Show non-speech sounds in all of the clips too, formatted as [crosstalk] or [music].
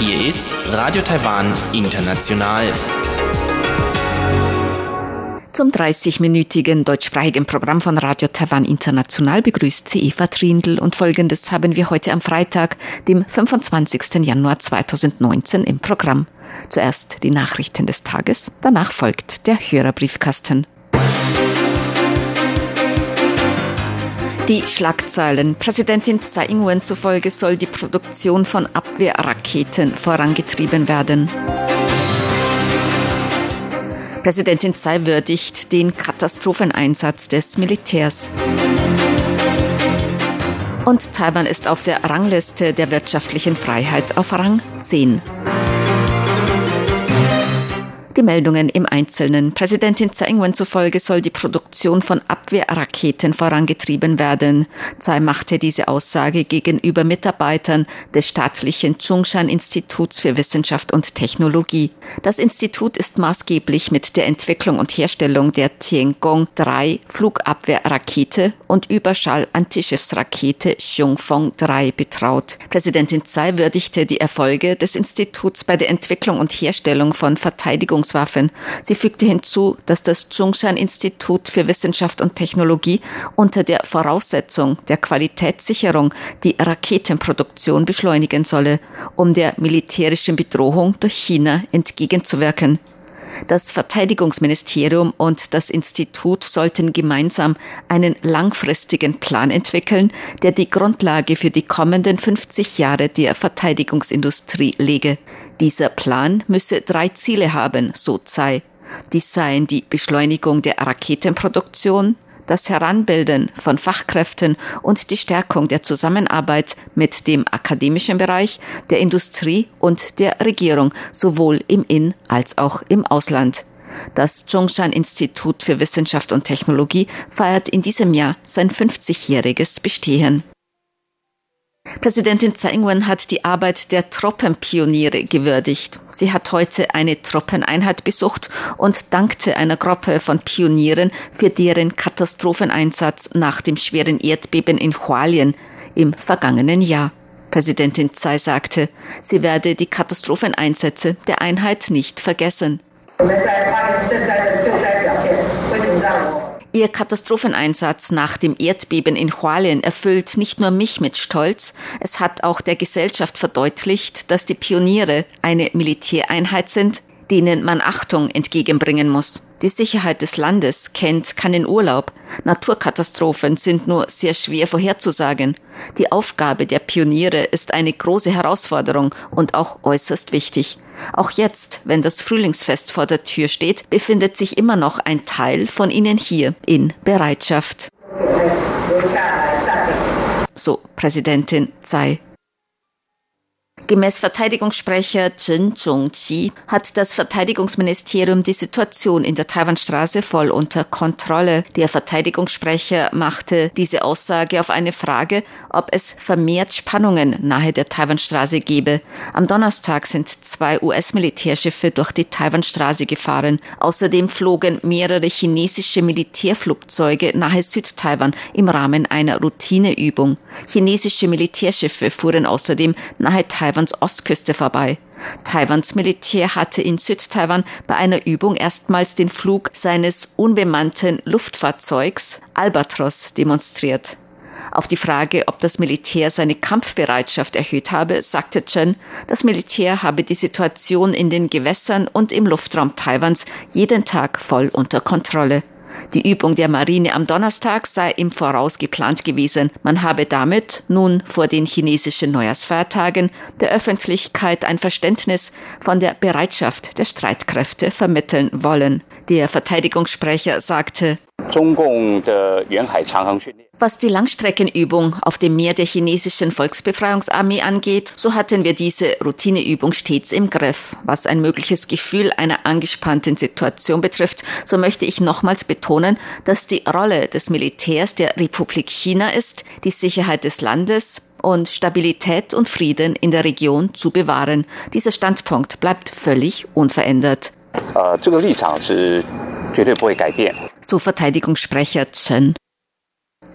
Hier ist Radio Taiwan International. Zum 30-minütigen deutschsprachigen Programm von Radio Taiwan International begrüßt sie Eva Trindl und folgendes haben wir heute am Freitag, dem 25. Januar 2019 im Programm. Zuerst die Nachrichten des Tages, danach folgt der Hörerbriefkasten. Die Schlagzeilen. Präsidentin Tsai Ing-wen zufolge soll die Produktion von Abwehrraketen vorangetrieben werden. Präsidentin Tsai würdigt den Katastropheneinsatz des Militärs. Und Taiwan ist auf der Rangliste der wirtschaftlichen Freiheit auf Rang 10. Die Meldungen im Einzelnen. Präsidentin Tsai Ing-wen zufolge soll die Produktion von Abwehrraketen vorangetrieben werden. Tsai machte diese Aussage gegenüber Mitarbeitern des staatlichen Zhongshan-Instituts für Wissenschaft und Technologie. Das Institut ist maßgeblich mit der Entwicklung und Herstellung der Tiangong-3 Flugabwehrrakete und Überschall-Antischiffsrakete Xiongfeng-3 betraut. Präsidentin Tsai würdigte die Erfolge des Instituts bei der Entwicklung und Herstellung von Verteidigungs Verteidigungswaffen. Sie fügte hinzu, dass das Zhongshan-Institut für Wissenschaft und Technologie unter der Voraussetzung der Qualitätssicherung die Raketenproduktion beschleunigen solle, um der militärischen Bedrohung durch China entgegenzuwirken. Das Verteidigungsministerium und das Institut sollten gemeinsam einen langfristigen Plan entwickeln, der die Grundlage für die kommenden 50 Jahre der Verteidigungsindustrie lege. Dieser Plan müsse drei Ziele haben, so Tsai. Dies seien die Beschleunigung der Raketenproduktion, das Heranbilden von Fachkräften und die Stärkung der Zusammenarbeit mit dem akademischen Bereich, der Industrie und der Regierung, sowohl im In- als auch im Ausland. Das Zhongshan Institut für Wissenschaft und Technologie feiert in diesem Jahr sein 50-jähriges Bestehen. Präsidentin Tsai Ing-wen hat die Arbeit der Truppenpioniere gewürdigt. Sie hat heute eine Truppeneinheit besucht und dankte einer Gruppe von Pionieren für deren Katastropheneinsatz nach dem schweren Erdbeben in Hualien im vergangenen Jahr. Präsidentin Tsai sagte, sie werde die Katastropheneinsätze der Einheit nicht vergessen. Ihr Katastropheneinsatz nach dem Erdbeben in Hualien erfüllt nicht nur mich mit Stolz, es hat auch der Gesellschaft verdeutlicht, dass die Pioniere eine Militäreinheit sind, denen man Achtung entgegenbringen muss. Die Sicherheit des Landes kennt keinen Urlaub. Naturkatastrophen sind nur sehr schwer vorherzusagen. Die Aufgabe der Pioniere ist eine große Herausforderung und auch äußerst wichtig. Auch jetzt, wenn das Frühlingsfest vor der Tür steht, befindet sich immer noch ein Teil von ihnen hier in Bereitschaft. So Präsidentin Tsai Gemäß Verteidigungssprecher Chen Zhongqi hat das Verteidigungsministerium die Situation in der Taiwanstraße voll unter Kontrolle. Der Verteidigungssprecher machte diese Aussage auf eine Frage, ob es vermehrt Spannungen nahe der Taiwanstraße gebe. Am Donnerstag sind zwei US-Militärschiffe durch die Taiwanstraße gefahren. Außerdem flogen mehrere chinesische Militärflugzeuge nahe Südtaiwan im Rahmen einer Routineübung. Chinesische Militärschiffe fuhren außerdem nahe Taiwan Taiwans Ostküste vorbei. Taiwans Militär hatte in Südtaiwan bei einer Übung erstmals den Flug seines unbemannten Luftfahrzeugs Albatros demonstriert. Auf die Frage, ob das Militär seine Kampfbereitschaft erhöht habe, sagte Chen, das Militär habe die Situation in den Gewässern und im Luftraum Taiwans jeden Tag voll unter Kontrolle. Die Übung der Marine am Donnerstag sei im Voraus geplant gewesen. Man habe damit nun vor den chinesischen Neujahrsfeiertagen der Öffentlichkeit ein Verständnis von der Bereitschaft der Streitkräfte vermitteln wollen. Der Verteidigungssprecher sagte, was die Langstreckenübung auf dem Meer der chinesischen Volksbefreiungsarmee angeht, so hatten wir diese Routineübung stets im Griff. Was ein mögliches Gefühl einer angespannten Situation betrifft, so möchte ich nochmals betonen, dass die Rolle des Militärs der Republik China ist, die Sicherheit des Landes, und Stabilität und Frieden in der Region zu bewahren. Dieser Standpunkt bleibt völlig unverändert. Uh, 绝对不会改变。 so Verteidigungssprecher Chen.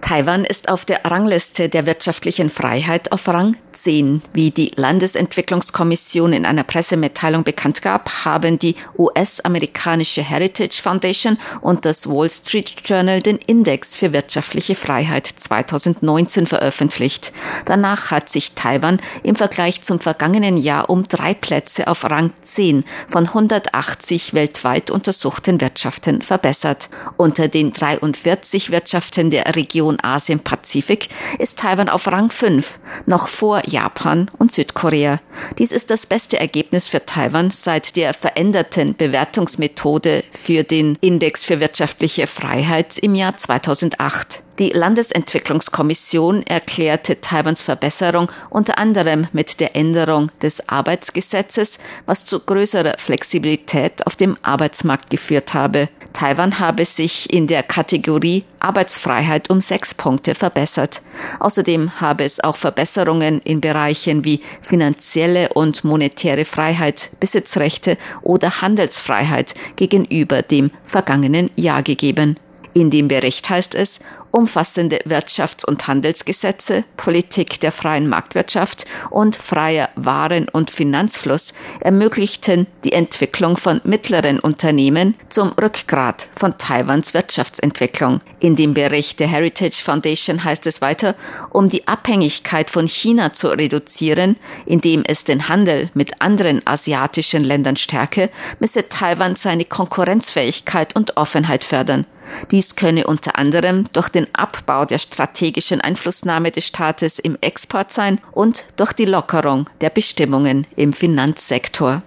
Taiwan ist auf der Rangliste der wirtschaftlichen Freiheit auf Rang 10. Wie die Landesentwicklungskommission in einer Pressemitteilung bekannt gab, haben die US-amerikanische Heritage Foundation und das Wall Street Journal den Index für wirtschaftliche Freiheit 2019 veröffentlicht. Danach hat sich Taiwan im Vergleich zum vergangenen Jahr um drei Plätze auf Rang 10 von 180 weltweit untersuchten Wirtschaften verbessert. Unter den 43 Wirtschaften der Region Asien-Pazifik ist Taiwan auf Rang 5, noch vor Japan und Südkorea. Dies ist das beste Ergebnis für Taiwan seit der veränderten Bewertungsmethode für den Index für wirtschaftliche Freiheit im Jahr 2008. Die Landesentwicklungskommission erklärte Taiwans Verbesserung unter anderem mit der Änderung des Arbeitsgesetzes, was zu größerer Flexibilität auf dem Arbeitsmarkt geführt habe. Taiwan habe sich in der Kategorie Arbeitsfreiheit um sechs Punkte verbessert. Außerdem habe es auch Verbesserungen in Bereichen wie finanzielle und monetäre Freiheit, Besitzrechte oder Handelsfreiheit gegenüber dem vergangenen Jahr gegeben. In dem Bericht heißt es, umfassende Wirtschafts- und Handelsgesetze, Politik der freien Marktwirtschaft und freier Waren- und Finanzfluss ermöglichten die Entwicklung von mittleren Unternehmen zum Rückgrat von Taiwans Wirtschaftsentwicklung. In dem Bericht der Heritage Foundation heißt es weiter, um die Abhängigkeit von China zu reduzieren, indem es den Handel mit anderen asiatischen Ländern stärke, müsse Taiwan seine Konkurrenzfähigkeit und Offenheit fördern. Dies könne unter anderem durch den Abbau der strategischen Einflussnahme des Staates im Export sein und durch die Lockerung der Bestimmungen im Finanzsektor.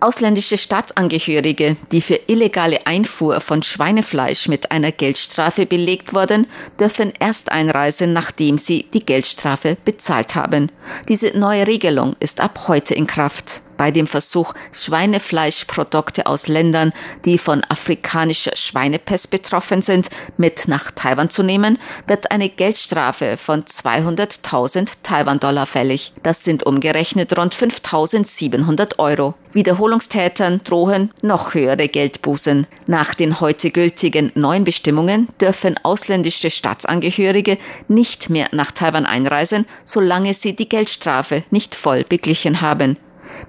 Ausländische Staatsangehörige, die für illegale Einfuhr von Schweinefleisch mit einer Geldstrafe belegt wurden, dürfen erst einreisen, nachdem sie die Geldstrafe bezahlt haben. Diese neue Regelung ist ab heute in Kraft bei dem Versuch, Schweinefleischprodukte aus Ländern, die von afrikanischer Schweinepest betroffen sind, mit nach Taiwan zu nehmen, wird eine Geldstrafe von 200.000 Taiwan-Dollar fällig. Das sind umgerechnet rund 5.700 Euro. Wiederholungstätern drohen noch höhere Geldbußen. Nach den heute gültigen neuen Bestimmungen dürfen ausländische Staatsangehörige nicht mehr nach Taiwan einreisen, solange sie die Geldstrafe nicht voll beglichen haben.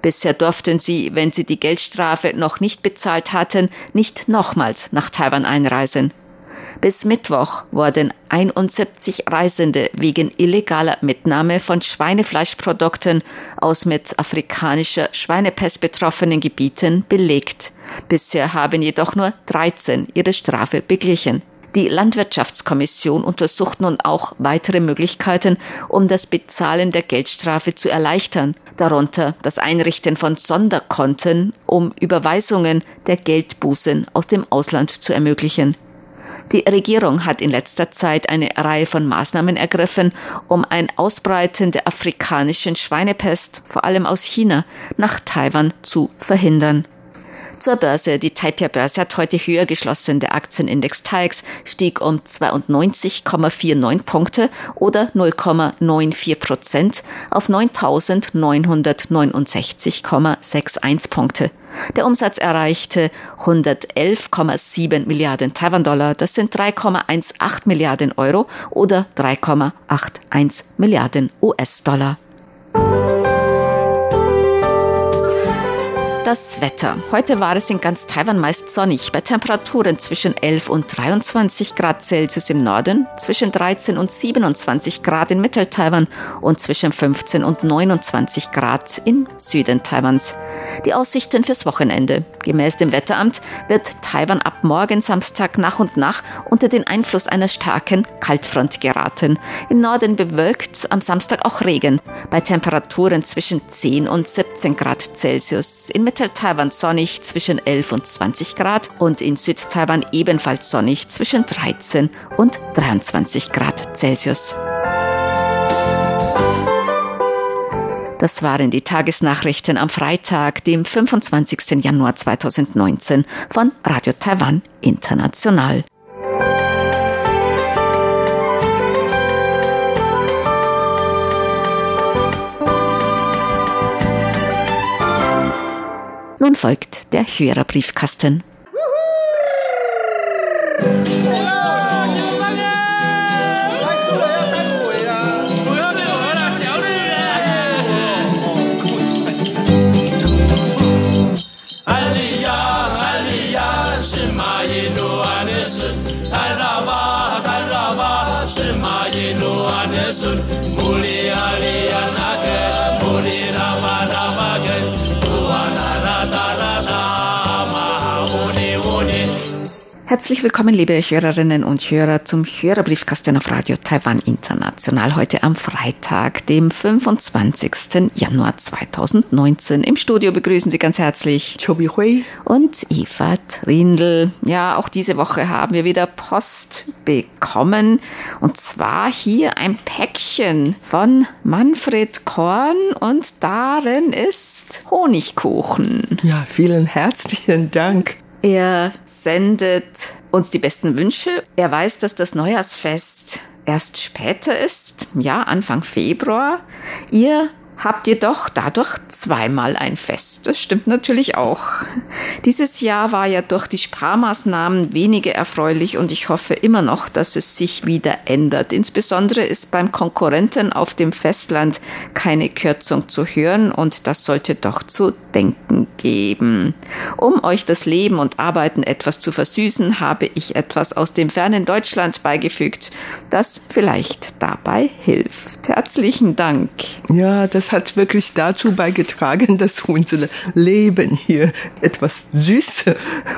Bisher durften sie, wenn sie die Geldstrafe noch nicht bezahlt hatten, nicht nochmals nach Taiwan einreisen. Bis Mittwoch wurden 71 Reisende wegen illegaler Mitnahme von Schweinefleischprodukten aus mit afrikanischer Schweinepest betroffenen Gebieten belegt. Bisher haben jedoch nur 13 ihre Strafe beglichen. Die Landwirtschaftskommission untersucht nun auch weitere Möglichkeiten, um das Bezahlen der Geldstrafe zu erleichtern, darunter das Einrichten von Sonderkonten, um Überweisungen der Geldbußen aus dem Ausland zu ermöglichen. Die Regierung hat in letzter Zeit eine Reihe von Maßnahmen ergriffen, um ein Ausbreiten der afrikanischen Schweinepest, vor allem aus China, nach Taiwan zu verhindern. Zur Börse. Die Taipei-Börse hat heute höher geschlossen. Der Aktienindex TAIX stieg um 92,49 Punkte oder 0,94 Prozent auf 9.969,61 Punkte. Der Umsatz erreichte 111,7 Milliarden Taiwan-Dollar. Das sind 3,18 Milliarden Euro oder 3,81 Milliarden US-Dollar. Das Wetter. Heute war es in ganz Taiwan meist sonnig, bei Temperaturen zwischen 11 und 23 Grad Celsius im Norden, zwischen 13 und 27 Grad in Mittel-Taiwan und zwischen 15 und 29 Grad im Süden Taiwans. Die Aussichten fürs Wochenende. Gemäß dem Wetteramt wird Taiwan ab morgen Samstag nach und nach unter den Einfluss einer starken Kaltfront geraten. Im Norden bewölkt, am Samstag auch Regen, bei Temperaturen zwischen 10 und 17 Grad Celsius. In Mittel-Taiwan sonnig zwischen 11 und 20 Grad und in Südtaiwan ebenfalls sonnig zwischen 13 und 23 Grad Celsius. Das waren die Tagesnachrichten am Freitag, dem 25. Januar 2019 von Radio Taiwan International. Nun folgt der Hörerbriefkasten. Sun, Muli Alianaka. Herzlich willkommen, liebe Hörerinnen und Hörer, zum Hörerbriefkasten auf Radio Taiwan International. Heute am Freitag, dem 25. Januar 2019. Im Studio begrüßen Sie ganz herzlich Chobi Hui und Eva Trindl. Ja, auch diese Woche haben wir wieder Post bekommen. Und zwar hier ein Päckchen von Manfred Korn und darin ist Honigkuchen. Ja, vielen herzlichen Dank. Er sendet uns die besten Wünsche. Er weiß, dass das Neujahrsfest erst später ist, ja, Anfang Februar. Ihr habt jedoch dadurch zweimal ein Fest. Das stimmt natürlich auch. Dieses Jahr war ja durch die Sparmaßnahmen weniger erfreulich und ich hoffe immer noch, dass es sich wieder ändert. Insbesondere ist beim Konkurrenten auf dem Festland keine Kürzung zu hören und das sollte doch zu denken geben. Um euch das Leben und Arbeiten etwas zu versüßen, habe ich etwas aus dem fernen Deutschland beigefügt, das vielleicht dabei hilft. Herzlichen Dank. Ja, das hat wirklich dazu beigetragen, [laughs] dass unser Leben hier etwas süß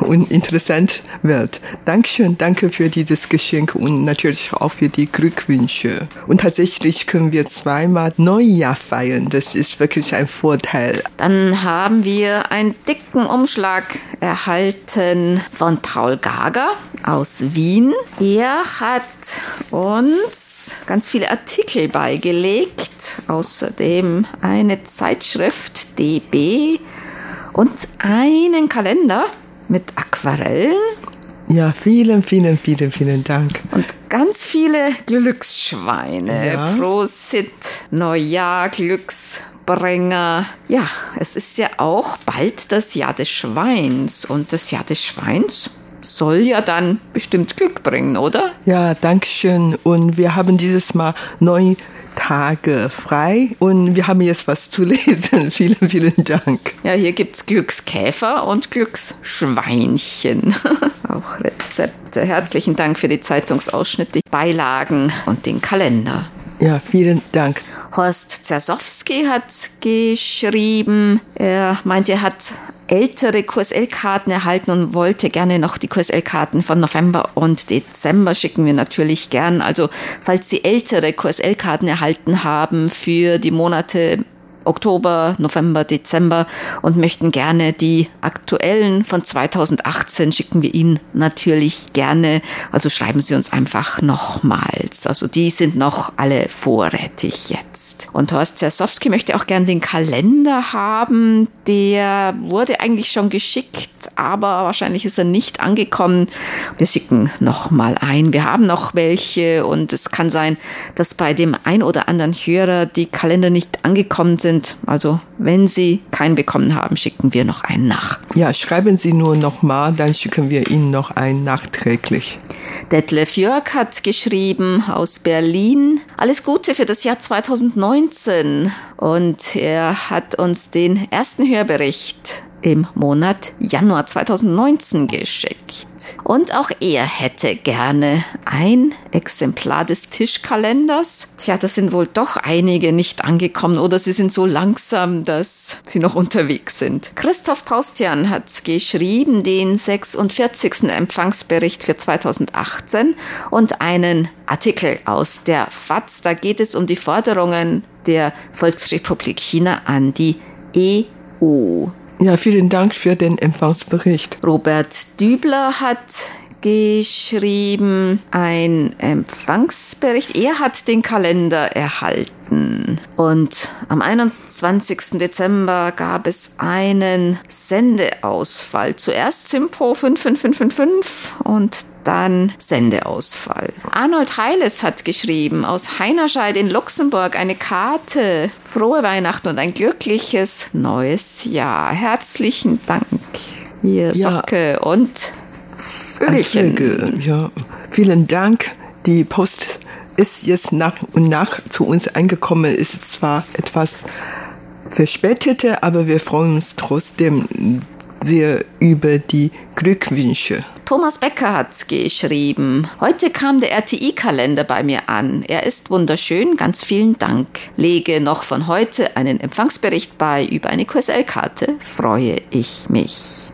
und interessant wird. Dankeschön, danke für dieses Geschenk und natürlich auch für die Glückwünsche. Und tatsächlich können wir zweimal Neujahr feiern. Das ist wirklich ein Vorteil. Dann haben wir einen dicken Umschlag erhalten von Paul Gager aus Wien. Er hat uns ganz viele Artikel beigelegt, außerdem eine Zeitschrift DB und einen Kalender mit Aquarellen Ja, vielen, vielen, vielen, vielen Dank. und ganz viele Glücksschweine. Ja. Prosit, Neujahr, Glücksbringer. Ja, es ist ja auch bald das Jahr des Schweins. Und das Jahr des Schweins soll ja dann bestimmt Glück bringen, oder? Ja, Dankeschön. Und wir haben dieses Mal neun Tage frei und wir haben jetzt was zu lesen. [laughs] vielen, vielen Dank. Ja, hier gibt's Glückskäfer und Glücksschweinchen. [laughs] auch Rezepte. Herzlichen Dank für die Zeitungsausschnitte, Beilagen und den Kalender. Ja, vielen Dank. Horst Zersowski hat geschrieben, er meint, er hat ältere QSL-Karten erhalten und wollte gerne noch die QSL-Karten von November und Dezember schicken wir natürlich gern. Also falls Sie ältere QSL-Karten erhalten haben für die Monate Oktober, November, Dezember und möchten gerne die aktuellen von 2018 schicken wir Ihnen natürlich gerne. Also schreiben Sie uns einfach nochmals. Also die sind noch alle vorrätig jetzt. Und Horst Zersowski möchte auch gerne den Kalender haben. Der wurde eigentlich schon geschickt, aber wahrscheinlich ist er nicht angekommen. Wir schicken nochmal ein. Wir haben noch welche und es kann sein, dass bei dem ein oder anderen Hörer die Kalender nicht angekommen sind. Also wenn Sie keinen bekommen haben, schicken wir noch einen nach. Ja, schreiben Sie nur nochmal, dann schicken wir Ihnen noch einen nachträglich. Detlef Jörg hat geschrieben aus Berlin. Alles Gute für das Jahr 2019. Und er hat uns den ersten Hörbericht im Monat Januar 2019 geschickt. Und auch er hätte gerne ein Exemplar des Tischkalenders. Tja, da sind wohl doch einige nicht angekommen oder sie sind so langsam, dass sie noch unterwegs sind. Christoph Paustian hat geschrieben den 46. Empfangsbericht für 2018 und einen Artikel aus der FAZ. Da geht es um die Forderungen der Volksrepublik China an die EU. Ja, vielen Dank für den Empfangsbericht. Robert Dübler hat geschrieben, ein Empfangsbericht. Er hat den Kalender erhalten. Und am 21. Dezember gab es einen Sendeausfall. Zuerst Simpo 55555 und dann Sendeausfall. Arnold Heiles hat geschrieben, aus Heinerscheid in Luxemburg eine Karte. Frohe Weihnachten und ein glückliches neues Jahr. Herzlichen Dank. Hier Ja. Socke und Vögelchen. Vögel, ja. Vielen Dank. Die Post ist jetzt nach und nach zu uns angekommen. Ist zwar etwas verspätete, aber wir freuen uns trotzdem sehr über die Glückwünsche. Thomas Becker hat geschrieben, heute kam der RTI-Kalender bei mir an. Er ist wunderschön, ganz vielen Dank. Lege noch von heute einen Empfangsbericht bei über eine QSL-Karte. Freue ich mich.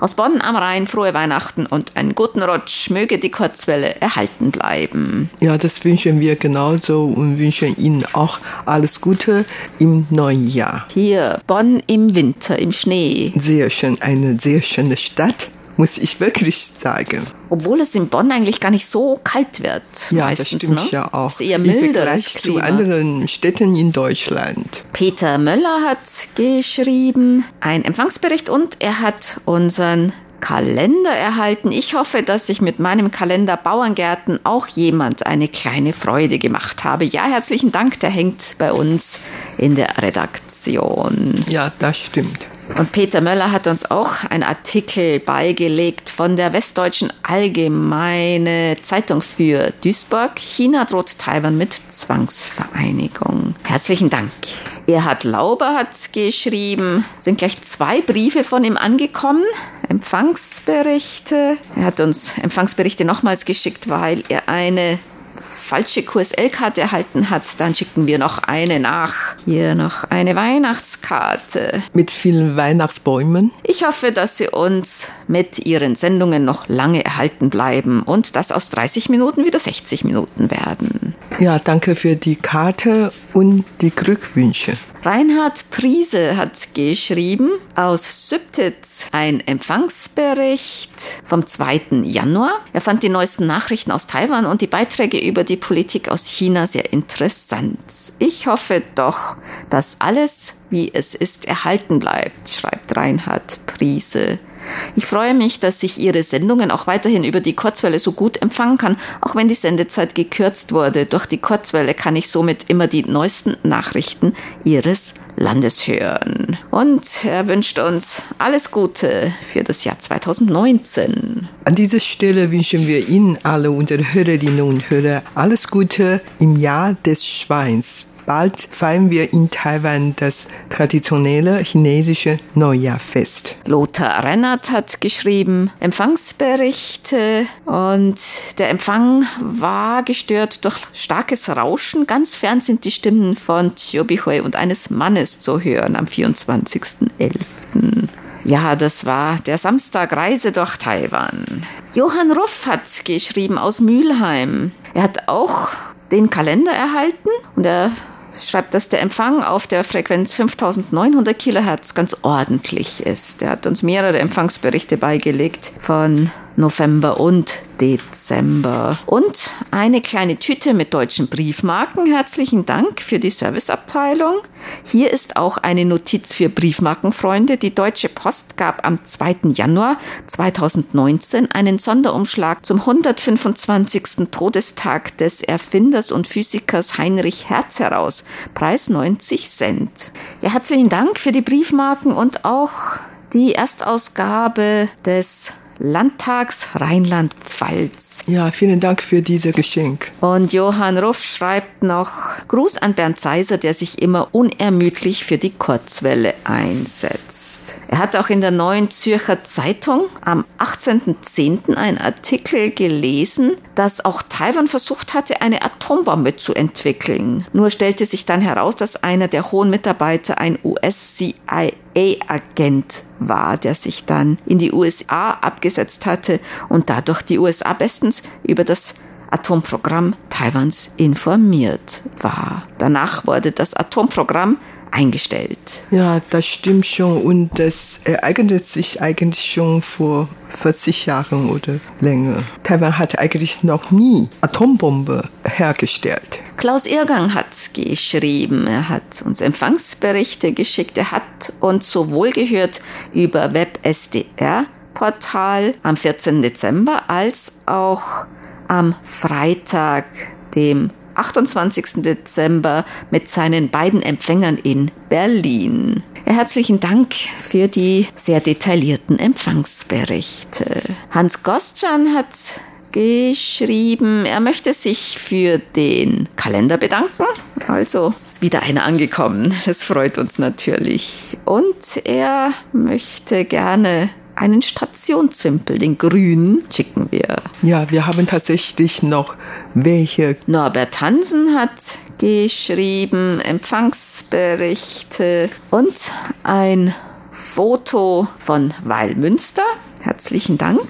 Aus Bonn am Rhein frohe Weihnachten und einen guten Rutsch. Möge die Kurzwelle erhalten bleiben. Ja, das wünschen wir genauso und wünschen Ihnen auch alles Gute im neuen Jahr. Hier, Bonn im Winter, im Schnee. Sehr schön, eine sehr schöne Stadt muss ich wirklich sagen. Obwohl es in Bonn eigentlich gar nicht so kalt wird. Ja, meistens, das stimmt ne? ja auch. Es ist eher milder Im Vergleich zu anderen Städten in Deutschland. Peter Möller hat geschrieben, ein Empfangsbericht und er hat unseren Kalender erhalten. Ich hoffe, dass ich mit meinem Kalender Bauerngärten auch jemand eine kleine Freude gemacht habe. Ja, herzlichen Dank, der hängt bei uns in der Redaktion. Ja, das stimmt. Und Peter Möller hat uns auch einen Artikel beigelegt von der Westdeutschen Allgemeine Zeitung für Duisburg. China droht Taiwan mit Zwangsvereinigung. Herzlichen Dank. Erhard Lauber hat geschrieben, sind gleich zwei Briefe von ihm angekommen. Empfangsberichte. Er hat uns Empfangsberichte nochmals geschickt, weil er eine falsche QSL-Karte erhalten hat, dann schicken wir noch eine nach. Hier noch eine Weihnachtskarte. Mit vielen Weihnachtsbäumen. Ich hoffe, dass Sie uns mit Ihren Sendungen noch lange erhalten bleiben und dass aus 30 Minuten wieder 60 Minuten werden. Ja, danke für die Karte und die Glückwünsche. Reinhard Priese hat geschrieben aus Sübtitz ein Empfangsbericht vom 2. Januar. Er fand die neuesten Nachrichten aus Taiwan und die Beiträge über die Politik aus China sehr interessant. Ich hoffe doch, dass alles, wie es ist, erhalten bleibt, schreibt Reinhard Priese. Ich freue mich, dass ich Ihre Sendungen auch weiterhin über die Kurzwelle so gut empfangen kann, auch wenn die Sendezeit gekürzt wurde. Durch die Kurzwelle kann ich somit immer die neuesten Nachrichten Ihres Landes hören. Und er wünscht uns alles Gute für das Jahr 2019. An dieser Stelle wünschen wir Ihnen alle, unsere Hörerinnen und Hörer, alles Gute im Jahr des Schweins. Bald feiern wir in Taiwan das traditionelle chinesische Neujahrfest. Lothar Rennert hat geschrieben Empfangsberichte und der Empfang war gestört durch starkes Rauschen. Ganz fern sind die Stimmen von Chiu Bihui und eines Mannes zu hören am 24.11. Ja, das war der Samstag Reise durch Taiwan. Johann Ruff hat geschrieben aus Mülheim. Er hat auch den Kalender erhalten und er schreibt, dass der Empfang auf der Frequenz 5900 Kilohertz ganz ordentlich ist. Er hat uns mehrere Empfangsberichte beigelegt von November und Dezember. Und eine kleine Tüte mit deutschen Briefmarken. Herzlichen Dank für die Serviceabteilung. Hier ist auch eine Notiz für Briefmarkenfreunde. Die Deutsche Post gab am 2. Januar 2019 einen Sonderumschlag zum 125. Todestag des Erfinders und Physikers Heinrich Hertz heraus. Preis 90 Cent. Ja, herzlichen Dank für die Briefmarken und auch die Erstausgabe des Landtags Rheinland-Pfalz. Ja, vielen Dank für dieses Geschenk. Und Johann Ruff schreibt noch Gruß an Bernd Seiser, der sich immer unermüdlich für die Kurzwelle einsetzt. Er hat auch in der Neuen Zürcher Zeitung am 18.10. einen Artikel gelesen, dass auch Taiwan versucht hatte, eine Atombombe zu entwickeln. Nur stellte sich dann heraus, dass einer der hohen Mitarbeiter ein US-CIA-Agent war, der sich dann in die USA abgesetzt hatte und dadurch die USA bestens über das Atomprogramm Taiwans informiert war. Danach wurde das Atomprogramm eingestellt. Ja, das stimmt schon und das ereignet sich eigentlich schon vor 40 Jahren oder länger. Taiwan hat eigentlich noch nie Atombombe hergestellt. Klaus Irgang hat geschrieben, er hat uns Empfangsberichte geschickt, er hat uns sowohl gehört über WebSDR Portal am 14. Dezember als auch am Freitag, dem 28. Dezember mit seinen beiden Empfängern in Berlin. Herzlichen Dank für die sehr detaillierten Empfangsberichte. Hans Gostjan hat geschrieben, er möchte sich für den Kalender bedanken. Also ist wieder einer angekommen. Das freut uns natürlich. Und er möchte gerne einen Stationszwimpel, den grünen, schicken wir. Ja, wir haben tatsächlich noch welche. Norbert Hansen hat geschrieben, Empfangsberichte und ein Foto von Weilmünster. Herzlichen Dank.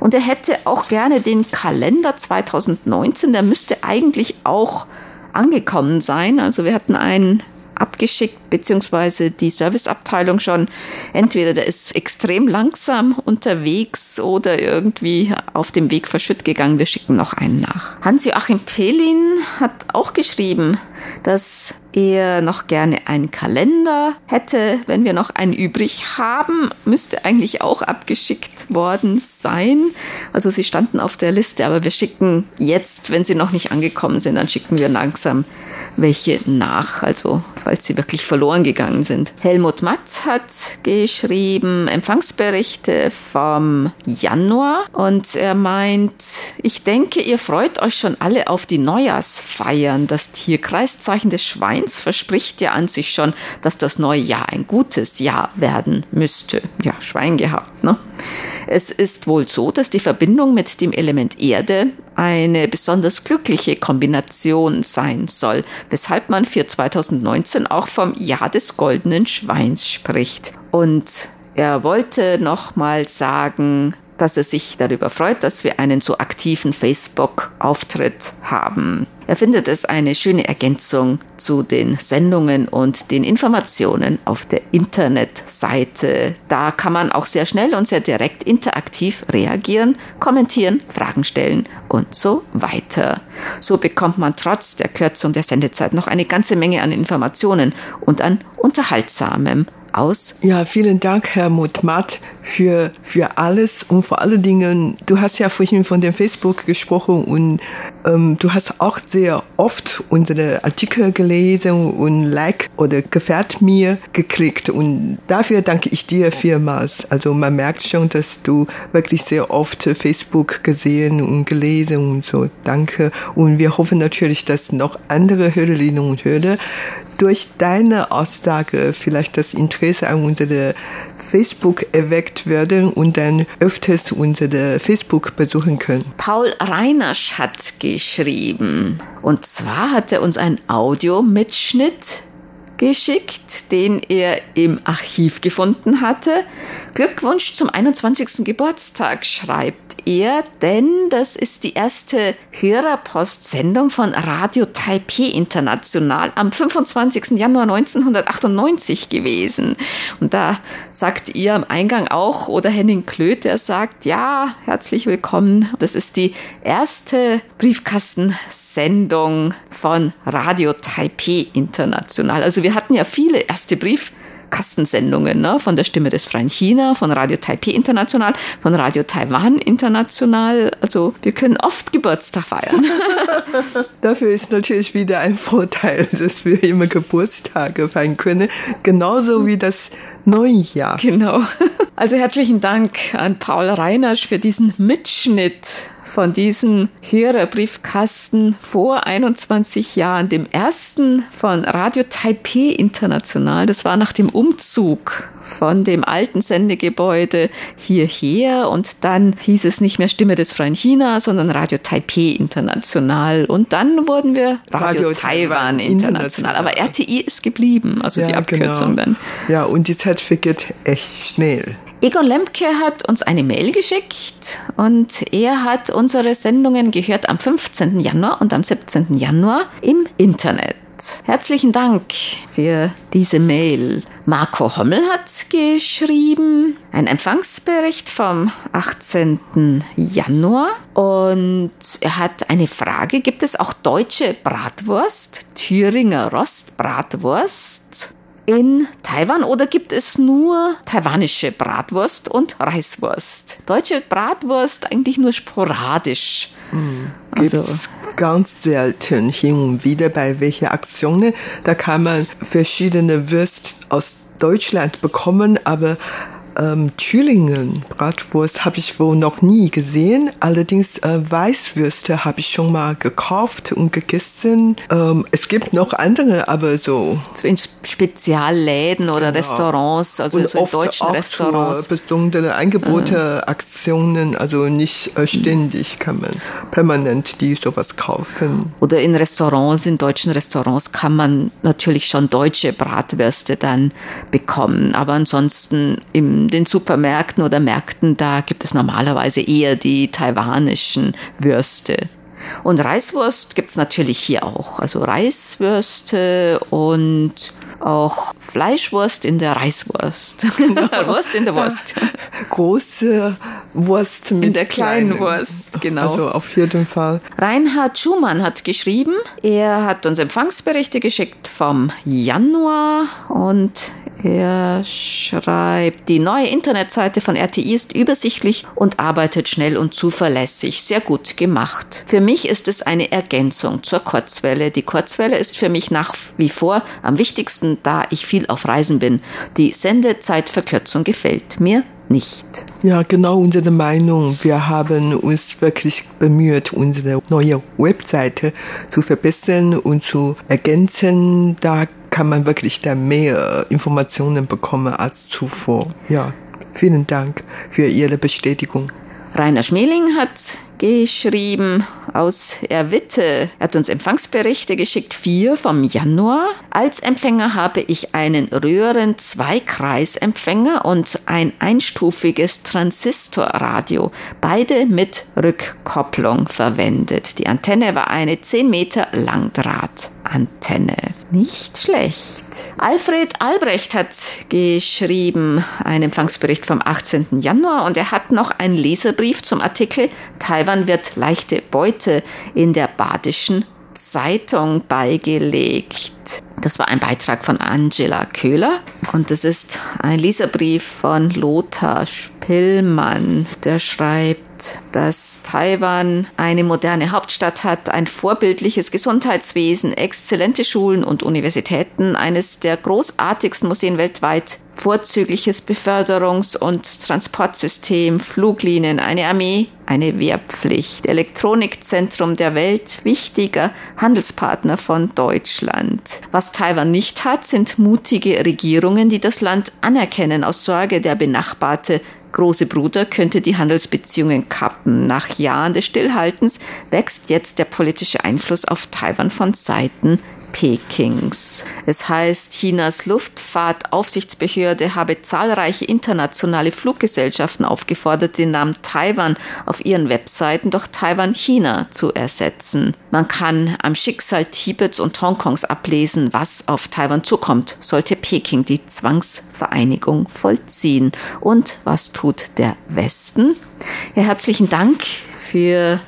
Und er hätte auch gerne den Kalender 2019. Der müsste eigentlich auch angekommen sein. Also wir hatten einen abgeschickt, beziehungsweise die Serviceabteilung schon. Entweder der ist extrem langsam unterwegs oder irgendwie auf dem Weg verschütt gegangen. Wir schicken noch einen nach. Hans-Joachim Pelin hat auch geschrieben, dass er noch gerne einen Kalender hätte. Wenn wir noch einen übrig haben, müsste eigentlich auch abgeschickt worden sein. Also sie standen auf der Liste, aber wir schicken jetzt, wenn sie noch nicht angekommen sind, dann schicken wir langsam welche nach. Also falls sie wirklich verloren gegangen sind. Helmut Matt hat geschrieben Empfangsberichte vom Januar und er meint, ich denke, ihr freut euch schon alle auf die Neujahrsfeiern. Das Tierkreiszeichen des Schweins Eins verspricht ja an sich schon, dass das neue Jahr ein gutes Jahr werden müsste. Ja, Schwein gehabt, ne? Es ist wohl so, dass die Verbindung mit dem Element Erde eine besonders glückliche Kombination sein soll, weshalb man für 2019 auch vom Jahr des goldenen Schweins spricht. Und er wollte nochmal sagen, dass er sich darüber freut, dass wir einen so aktiven Facebook-Auftritt haben. Er findet es eine schöne Ergänzung zu den Sendungen und den Informationen auf der Internetseite. Da kann man auch sehr schnell und sehr direkt interaktiv reagieren, kommentieren, Fragen stellen und so weiter. So bekommt man trotz der Kürzung der Sendezeit noch eine ganze Menge an Informationen und an unterhaltsamem aus? Ja, vielen Dank, Herr Mutmatt, für, für alles und vor allen Dingen, du hast ja vorhin von dem Facebook gesprochen und ähm, du hast auch sehr oft unsere Artikel gelesen und Like oder gefällt mir geklickt und dafür danke ich dir vielmals. Also man merkt schon, dass du wirklich sehr oft Facebook gesehen und gelesen und so. Danke. Und wir hoffen natürlich, dass noch andere Hörerinnen und Hörer durch deine Aussage vielleicht das Interesse an unsere Facebook erweckt werden und dann öfters unsere Facebook besuchen können. Paul Reinasch hat geschrieben. Und zwar hat er uns einen Audiomitschnitt geschickt, den er im Archiv gefunden hatte. Glückwunsch zum 21. Geburtstag, schreibt er, denn das ist die erste Hörerpost-Sendung von Radio Taipei International am 25. Januar 1998 gewesen. Und da sagt ihr am Eingang auch, oder Henning Klöth, der sagt, ja, herzlich willkommen. Das ist die erste Briefkastensendung von Radio Taipei International. Also wir hatten ja viele erste Briefkastensendungen Kastensendungen ne? von der Stimme des Freien China, von Radio Taipei International, von Radio Taiwan International. Also wir können oft Geburtstag feiern. [laughs] Dafür ist natürlich wieder ein Vorteil, [laughs] dass wir immer Geburtstage feiern können, genauso wie das Neujahr. Genau. [laughs] Also herzlichen Dank an Paul Reiners für diesen Mitschnitt von diesem Hörerbriefkasten vor 21 Jahren, dem ersten von Radio Taipei International. Das war nach dem Umzug von dem alten Sendegebäude hierher und dann hieß es nicht mehr Stimme des Freien China, sondern Radio Taipei International und dann wurden wir Radio, Radio Taiwan, Taiwan International. Aber RTI ist geblieben, also ja, die Abkürzung genau. dann. Ja, und die Zeit vergeht echt schnell. Egon Lemke hat uns eine Mail geschickt und er hat unsere Sendungen gehört am 15. Januar und am 17. Januar im Internet. Herzlichen Dank für diese Mail. Marco Hommel hat geschrieben, ein Empfangsbericht vom 18. Januar und er hat eine Frage, gibt es auch deutsche Bratwurst, Thüringer Rostbratwurst? In Taiwan oder gibt es nur taiwanische Bratwurst und Reiswurst? Deutsche Bratwurst eigentlich nur sporadisch. Mhm. Also, ganz selten hin und wieder bei welchen Aktionen. Da kann man verschiedene Würste aus Deutschland bekommen, aber ähm, Thüringen Bratwurst habe ich wohl noch nie gesehen. Allerdings äh, Weißwürste habe ich schon mal gekauft und gegessen. Ähm, es gibt noch andere, aber so. So in Spezialläden oder genau. Restaurants, also und so in deutschen auch Restaurants. besondere Angebote, mhm. Aktionen, also nicht äh, ständig kann man permanent die sowas kaufen. Oder in Restaurants, in deutschen Restaurants kann man natürlich schon deutsche Bratwürste dann bekommen. Aber ansonsten in den Supermärkten oder Märkten, da gibt es normalerweise eher die taiwanischen Würste. Und Reiswurst gibt es natürlich hier auch. Also Reiswürste und auch Fleischwurst in der Reiswurst. Genau. [laughs] [laughs] Wurst in der Wurst. Große Wurst mit In der kleinen, kleinen Wurst, genau. Also auf jeden Fall. Reinhard Schumann hat geschrieben, er hat uns Empfangsberichte geschickt vom Januar und er schreibt, die neue Internetseite von RTI ist übersichtlich und arbeitet schnell und zuverlässig. Sehr gut gemacht. Für mich ist es eine Ergänzung zur Kurzwelle. Die Kurzwelle ist für mich nach wie vor am wichtigsten, da ich viel auf Reisen bin. Die Sendezeitverkürzung gefällt mir nicht. Ja, genau unsere Meinung. Wir haben uns wirklich bemüht, unsere neue Webseite zu verbessern und zu ergänzen. Da kann man wirklich da mehr Informationen bekommen als zuvor. Ja, vielen Dank für Ihre Bestätigung. Rainer Schmeling hat geschrieben aus Erwitte. Er hat uns Empfangsberichte geschickt, vier vom Januar. Als Empfänger habe ich einen Röhren Zweikreisempfänger und ein einstufiges Transistorradio, beide mit Rückkopplung verwendet. Die Antenne war eine 10 Meter Langdrahtantenne. Nicht schlecht. Alfred Albrecht hat geschrieben einen Empfangsbericht vom 18. Januar und er hat noch einen Leserbrief zum Artikel Taiwan wird leichte Beute in der badischen Zeitung beigelegt. Das war ein Beitrag von Angela Köhler und das ist ein Leserbrief von Lothar Spillmann, der schreibt, dass Taiwan eine moderne Hauptstadt hat, ein vorbildliches Gesundheitswesen, exzellente Schulen und Universitäten, eines der großartigsten Museen weltweit, vorzügliches Beförderungs- und Transportsystem, Fluglinien, eine Armee, eine Wehrpflicht, Elektronikzentrum der Welt, wichtiger Handelspartner von Deutschland. Was Taiwan nicht hat, sind mutige Regierungen, die das Land anerkennen aus Sorge der benachbarte große Bruder könnte die Handelsbeziehungen kappen. Nach Jahren des Stillhaltens wächst jetzt der politische Einfluss auf Taiwan von Seiten Pekings. Es heißt, Chinas Luftfahrtaufsichtsbehörde habe zahlreiche internationale Fluggesellschaften aufgefordert, den Namen Taiwan auf ihren Webseiten durch Taiwan China zu ersetzen. Man kann am Schicksal Tibets und Hongkongs ablesen, was auf Taiwan zukommt, sollte Peking die Zwangsvereinigung vollziehen. Und was tut der Westen? Ja, herzlichen Dank für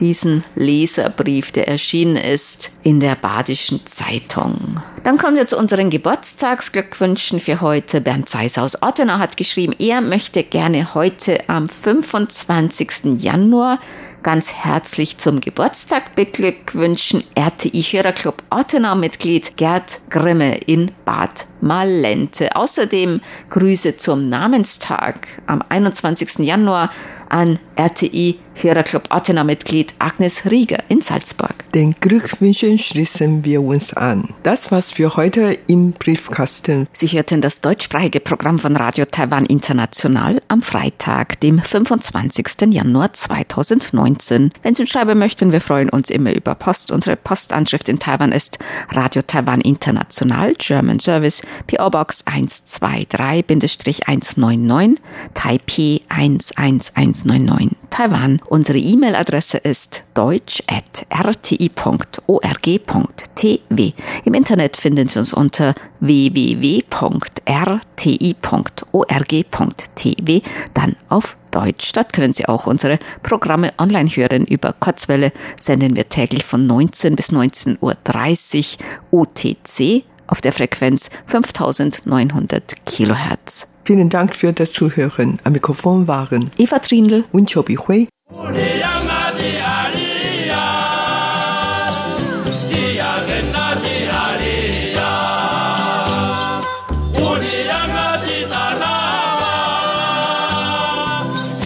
diesen Leserbrief, der erschienen ist in der Badischen Zeitung. Dann kommen wir zu unseren Geburtstagsglückwünschen für heute. Bernd Zeiss aus Ottenau hat geschrieben, er möchte gerne heute am 25. Januar ganz herzlich zum Geburtstag beglückwünschen RTI-Hörerclub Ortenau-Mitglied Gerd Grimme in Bad Malente. Außerdem Grüße zum Namenstag am 21. Januar an RTI Hörerclub Attena-Mitglied Agnes Rieger in Salzburg. Den Glückwünschen schließen wir uns an. Das war's für heute im Briefkasten. Sie hörten das deutschsprachige Programm von Radio Taiwan International am Freitag, dem 25. Januar 2019. Wenn Sie uns schreiben möchten, wir freuen uns immer über Post. Unsere Postanschrift in Taiwan ist Radio Taiwan International, German Service, PO Box 123-199, Taipei 11199, Taiwan. Unsere E-Mail-Adresse ist deutsch.rti.org.tw. Im Internet finden Sie uns unter www.rti.org.tw, dann auf Deutsch. Dort können Sie auch unsere Programme online hören. Über Kurzwelle senden wir täglich von 19 bis 19.30 Uhr UTC auf der Frequenz 5900 Kilohertz. Vielen Dank für das Zuhören. Am Mikrofon waren Eva Trindl und Chobi Hui. 乌里扬娜的。